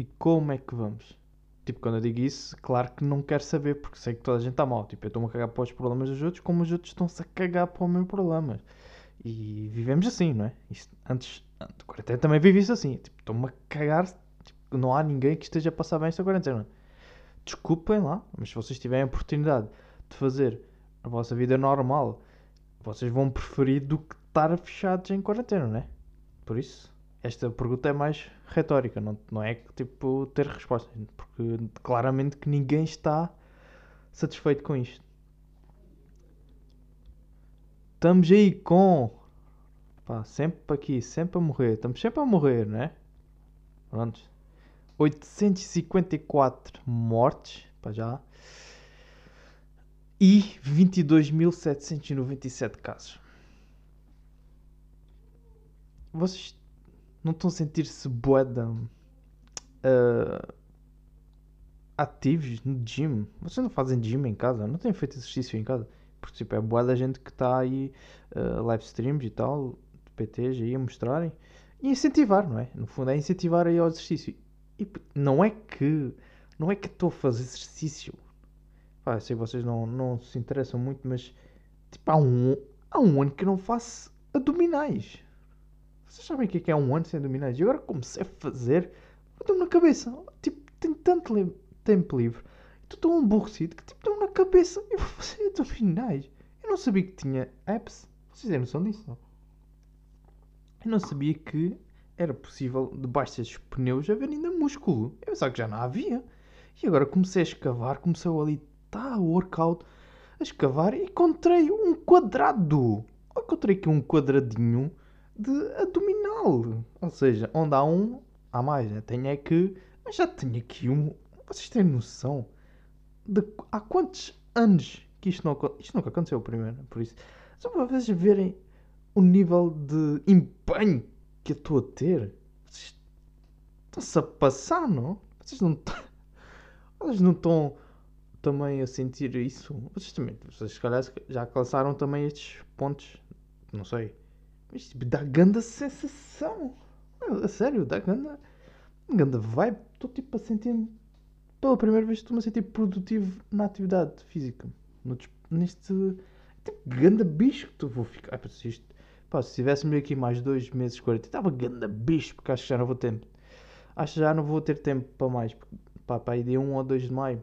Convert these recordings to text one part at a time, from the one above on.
E como é que vamos? Tipo, quando eu digo isso, claro que não quero saber, porque sei que toda a gente está mal. Tipo, eu estou-me a cagar para os problemas dos outros, como os outros estão-se a cagar para o meu problema. E vivemos assim, não é? Isto, antes, antes quarentena também vivi isso assim. Tipo, estou-me a cagar. Tipo, não há ninguém que esteja a passar bem esta quarentena. Desculpem lá, mas se vocês tiverem a oportunidade de fazer a vossa vida normal, vocês vão preferir do que estar fechados em quarentena, não é? Por isso, esta pergunta é mais retórica, não, não é tipo ter resposta, porque claramente que ninguém está satisfeito com isto. Estamos aí com. Pá, sempre aqui, sempre a morrer. Estamos sempre a morrer, né? Pronto. 854 mortes, para já. E 22.797 casos. Vocês não estão a sentir-se boeda uh, ativos no gym? Vocês não fazem gym em casa? Não têm feito exercício em casa? Porque tipo, é boa da gente que está aí, uh, live streams e tal, PTs aí a mostrarem. E incentivar, não é? No fundo é incentivar aí ao exercício. E não é que. Não é que estou a fazer exercício. Pá, sei que vocês não, não se interessam muito, mas. Tipo, há um, há um ano que não faço abdominais. Vocês sabem o que é, que é um ano sem abdominais? E agora comecei a fazer. Estou na cabeça. Tipo, tenho tanto li tempo livre estou tão aborrecido que tipo, estão na cabeça e vou fazer abdominais. Eu não sabia que tinha apps. Vocês têm noção disso? Não? Eu não sabia que era possível, debaixo desses pneus, haver ainda músculo. Eu pensava que já não havia. E agora comecei a escavar, começou ali, tá, workout, a escavar e encontrei um quadrado. Encontrei aqui um quadradinho de abdominal. Ou seja, onde há um, há mais, né? Tenho é que. Mas já tenho aqui um. Vocês têm noção? de há quantos anos que isto não Isto nunca aconteceu primeiro, por isso. Só para vocês verem o nível de empenho que eu estou a ter. Vocês estão-se a passar, não? Vocês não estão. Vocês não estão também a sentir isso? Vocês também, vocês se calhar já alcançaram também estes pontos. Não sei. Tipo, dá grande sensação. A sério, dá grande. Grande vibe. Estou tipo a sentir-me pela primeira vez estou-me a sentir produtivo na atividade física. No, neste tipo, ganda bicho que tu vou ficar. Pá, se, isto, pá, se tivesse-me aqui mais dois meses, 40, estava ganda bicho, porque acho que já não vou ter. Acho que já não vou ter tempo para mais. Pá, aí dia 1 ou 2 de maio.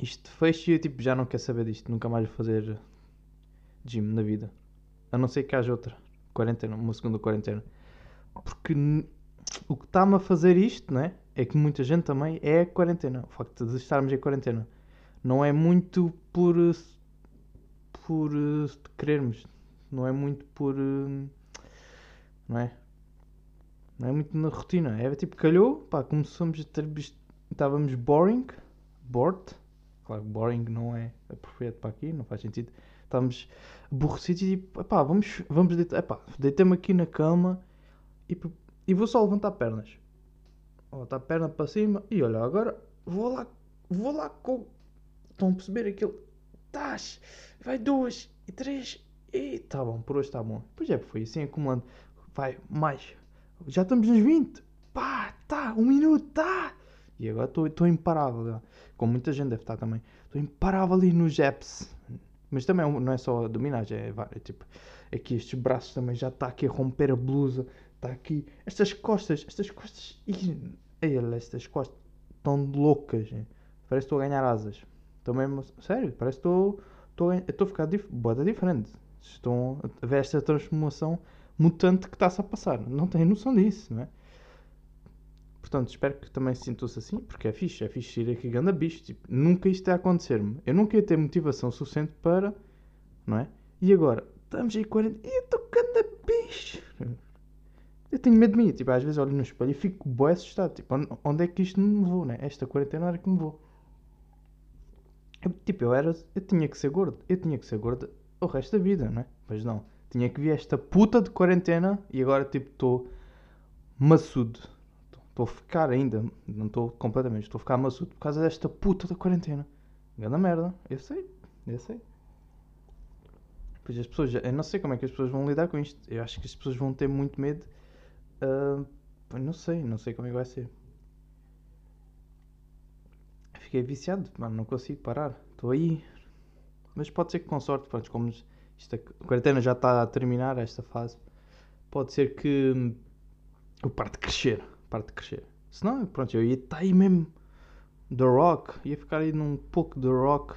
Isto fecha e eu tipo, já não quero saber disto. Nunca mais vou fazer gym na vida. A não ser que haja outra quarentena, uma segunda quarentena. Porque o que está-me a fazer isto, né? é que muita gente também é quarentena. O facto de estarmos em quarentena não é muito por por uh, querermos, não é muito por uh, não é? Não é muito na rotina. É tipo, calhou, pá, começamos a ter estávamos boring, bored. Claro, boring não é apropriado para aqui, não faz sentido. Estávamos aborrecidos e tipo, pá, vamos, vamos deitar, pá, deitei-me aqui na cama e, e vou só levantar pernas Bota a perna para cima e olha, agora vou lá, vou lá com. Estão a perceber aquilo? Tás, vai duas e três e tá bom, por hoje está bom. Pois é, foi assim acumulando. Vai, mais. Já estamos nos 20. Pá, tá, um minuto, tá. E agora estou imparável. Como muita gente deve estar também. Estou imparável ali nos apps. Mas também não é só dominar, é, é tipo. Aqui estes braços também já está aqui a romper a blusa. Está aqui. Estas costas, estas costas. Ih, estas costas estão loucas. Hein? Parece que estou a ganhar asas. Estou mesmo. Sério, parece que estou. Estou, a ficar dif bota diferente. Estão a ver esta transformação mutante que está-se a passar. Não tenho noção disso, não é? Portanto, espero que também se sintam-se assim, porque é fixe, é fixe ir aqui ganda bicho. Tipo, nunca isto ia acontecer-me. Eu nunca ia ter motivação suficiente para. Não é? E agora, estamos aí 40. E eu estou ganda bicho! Eu tenho medo de mim. Tipo, às vezes olho no espelho e fico bem assustado. Tipo, onde é que isto me levou, né? Esta quarentena era que me levou. Eu, tipo, eu era. Eu tinha que ser gordo. Eu tinha que ser gordo o resto da vida, né? Mas não. Tinha que vir esta puta de quarentena e agora, tipo, estou maçudo. Estou a ficar ainda. Não estou completamente. Estou a ficar maçudo por causa desta puta da quarentena. Grande merda. Eu sei. Eu sei. Pois as pessoas. Eu não sei como é que as pessoas vão lidar com isto. Eu acho que as pessoas vão ter muito medo Uh, não sei, não sei como é que vai ser. fiquei viciado, mano, não consigo parar. Estou aí. Mas pode ser que com sorte, pronto, como isto, a quarentena já está a terminar, esta fase, pode ser que eu pare de crescer. Pare de crescer. Senão, pronto, eu ia estar aí mesmo. The Rock. Ia ficar aí num pouco The Rock.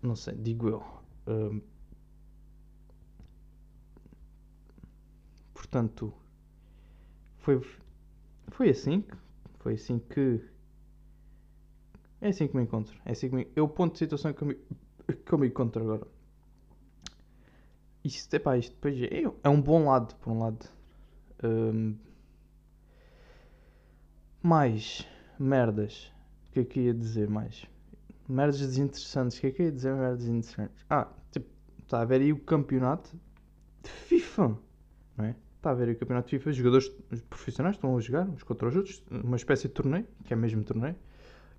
Não sei, digo eu. Um, portanto, foi, foi assim. Foi assim que. É assim que me encontro. É assim que me, é o ponto de situação que eu me, que eu me encontro agora. Isto, epá, isto depois é, é um bom lado, por um lado. Um, mais merdas. O que é que ia dizer mais? Merdas desinteressantes. O que é que ia dizer merdas desinteressantes? Ah, tipo, está a ver aí o campeonato de FIFA, não é? Está a ver aí o campeonato de FIFA. Os jogadores profissionais estão a jogar uns contra os outros, uma espécie de torneio, que é mesmo torneio.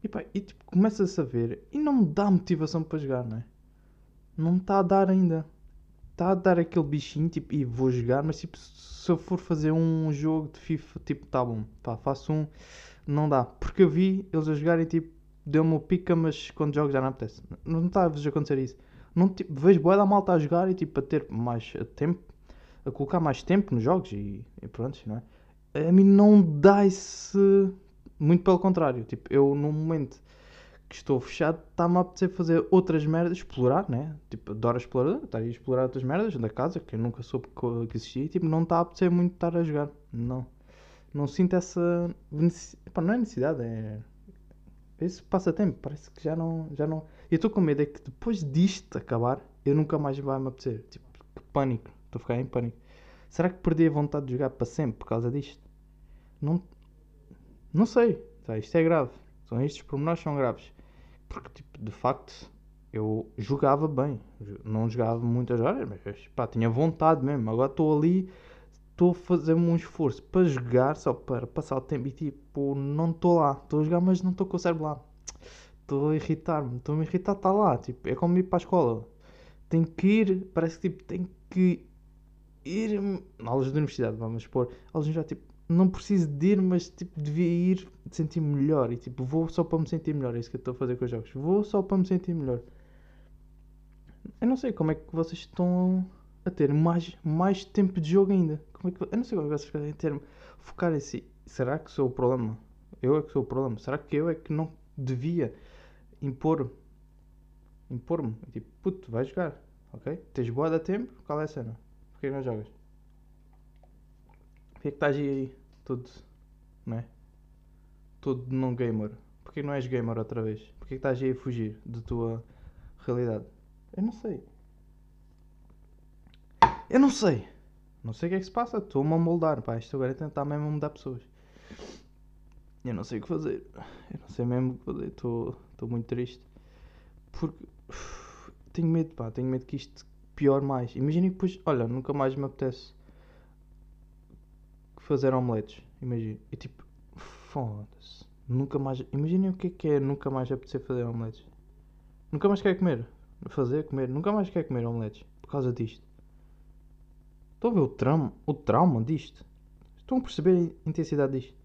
E pá, e tipo, começa-se a ver e não me dá motivação para jogar, não é? Não me está a dar ainda. Está a dar aquele bichinho, tipo, e vou jogar, mas tipo, se eu for fazer um jogo de FIFA, tipo, tá bom, pá, faço um não dá. Porque eu vi eles a jogarem tipo, deu-me o pica, mas quando jogo já não apetece. Não está a acontecer isso. Não, tipo, vejo boa da malta a jogar e tipo a ter mais tempo, a colocar mais tempo nos jogos e, e pronto, não é? A mim não dá esse. Muito pelo contrário. Tipo, eu no momento que estou fechado, está-me a apetecer fazer outras merdas, explorar, né? Tipo, adoro explorar, estar a explorar outras merdas da casa que eu nunca soube que existia e tipo, não está a apetecer muito estar a jogar. Não não sinto essa. Epá, não é necessidade, é. Esse passatempo, parece que já não. Já não... Eu estou com medo é que depois disto acabar, eu nunca mais vai me apetecer. Tipo, que pânico. Estou a ficar em pânico. Será que perdi a vontade de jogar para sempre por causa disto? Não. Não sei. Tá, isto é grave. São estes pormenores são graves. Porque, tipo, de facto, eu jogava bem. Não jogava muitas horas, mas pá, tinha vontade mesmo. Agora estou ali estou a fazer um esforço para jogar, só para passar o tempo e tipo, não estou lá. Estou a jogar, mas não estou com o cérebro lá. Estou a irritar-me, estou a me irritar, está lá. Tipo, é como ir para a escola. Tenho que ir, parece que tipo, tenho que ir. Aulas da universidade, vamos pôr. Aulas já tipo, não preciso de ir, mas tipo, devia ir de sentir-me melhor. E tipo, vou só para me sentir melhor. É isso que eu estou a fazer com os jogos. Vou só para me sentir melhor. Eu não sei como é que vocês estão a ter mais, mais tempo de jogo ainda. Como é que, eu não sei como é que vocês querem ter, focar em si. Será que sou o problema? Eu é que sou o problema? Será que eu é que não devia impor impor-me? Tipo, puto, vai jogar, ok? Tens boa da tempo, qual é a cena? Porquê não jogas? Porquê que estás aí todo, não é? Todo não gamer? Porquê não és gamer outra vez? Porquê que estás aí a fugir da tua realidade? Eu não sei. Eu não sei. Não sei o que é que se passa. Estou-me a moldar. Pá, isto agora é tentar mesmo mudar pessoas. Eu não sei o que fazer. Eu não sei mesmo o que fazer. Estou muito triste. Porque uf, tenho medo, pá. Tenho medo que isto pior mais. Imaginem que depois, olha, nunca mais me apetece fazer omeletes. Imagina. E tipo, foda-se. Nunca mais. Imaginem o que é que é nunca mais apetecer fazer omeletes. Nunca mais quer comer. Fazer, comer. Nunca mais quer comer omeletes. Por causa disto. Estão a ver o trauma, o trauma disto? Estão a perceber a intensidade disto?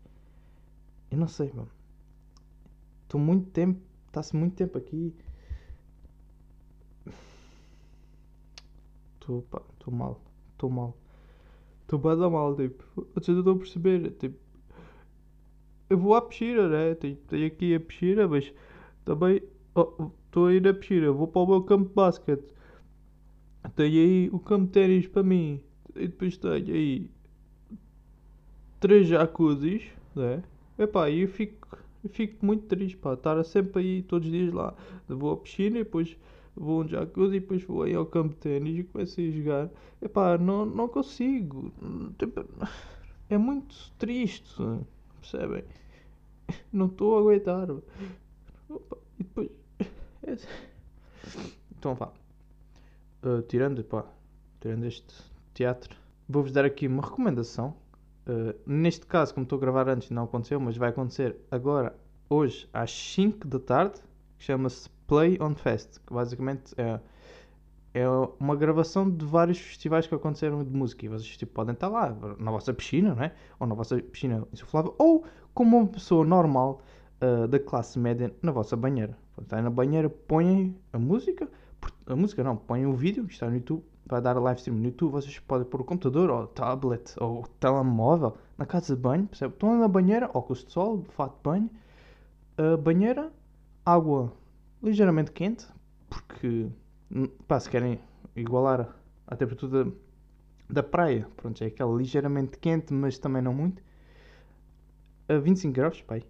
Eu não sei, mano. Estou muito tempo. Está-se muito tempo aqui. Estou estou mal. Estou mal. Estou bem da mal, tipo. Vocês não estão a perceber. Tipo. Eu vou à piscina, né? Tenho, tenho aqui a piscina, mas também. Estou oh, aí na piscina. Vou para o meu campo de basquete. Tenho aí o campo de ténis para mim e depois tenho aí três jacuzzis, né? Epá, e eu fico, eu fico muito triste, pá, estar sempre aí todos os dias lá. Vou à piscina e depois vou a um jacuzzi e depois vou aí ao campo de ténis e começo a jogar. Epá, não, não consigo. Tipo, é muito triste, percebem? Não estou a aguentar. Opa, e depois. É... Então vá. Uh, tirando, pá, tirando este teatro, vou-vos dar aqui uma recomendação. Uh, neste caso, como estou a gravar antes, não aconteceu, mas vai acontecer agora, hoje, às 5 da tarde, que chama-se Play on Fest, que basicamente é, é uma gravação de vários festivais que aconteceram de música. E vocês tipo, podem estar lá, na vossa piscina, não é? ou na vossa piscina insuflável, ou como uma pessoa normal, uh, da classe média na vossa banheira. Portanto, aí na banheira põem a música, a música não, põem o vídeo que está no YouTube, vai dar a live stream no YouTube, vocês podem pôr o computador, ou tablet, ou telemóvel na casa de banho, percebe? Estão na banheira, óculos de sol, fato de banho, a banheira, água ligeiramente quente, porque pá, se querem igualar a temperatura da, da praia, pronto, é aquela ligeiramente quente, mas também não muito, a 25 graus, pai.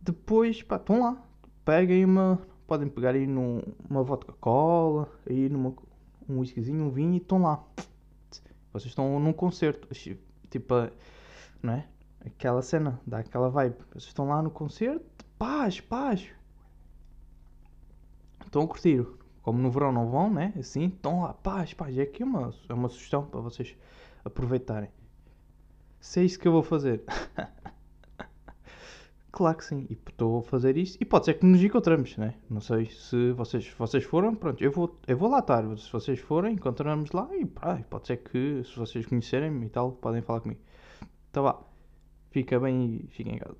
Depois, pá, estão lá, peguem uma, podem pegar aí numa vodka cola, aí numa um whiskyzinho, um vinho e estão lá. Vocês estão num concerto, tipo, não é? Aquela cena, dá aquela vibe. Vocês estão lá no concerto, paz, paz. Estão a curtir. Como no verão não vão, né? Assim, estão lá, paz, paz. É aqui uma, é uma sugestão para vocês aproveitarem. Se é isso que eu vou fazer. Claro que sim, e estou a fazer isto. E pode ser que nos encontramos, né? Não sei se vocês, vocês foram, pronto, eu vou, eu vou lá estar. Se vocês forem, encontramos lá e pá, pode ser que se vocês conhecerem e tal, podem falar comigo. Então vá, fica bem e fiquem em casa.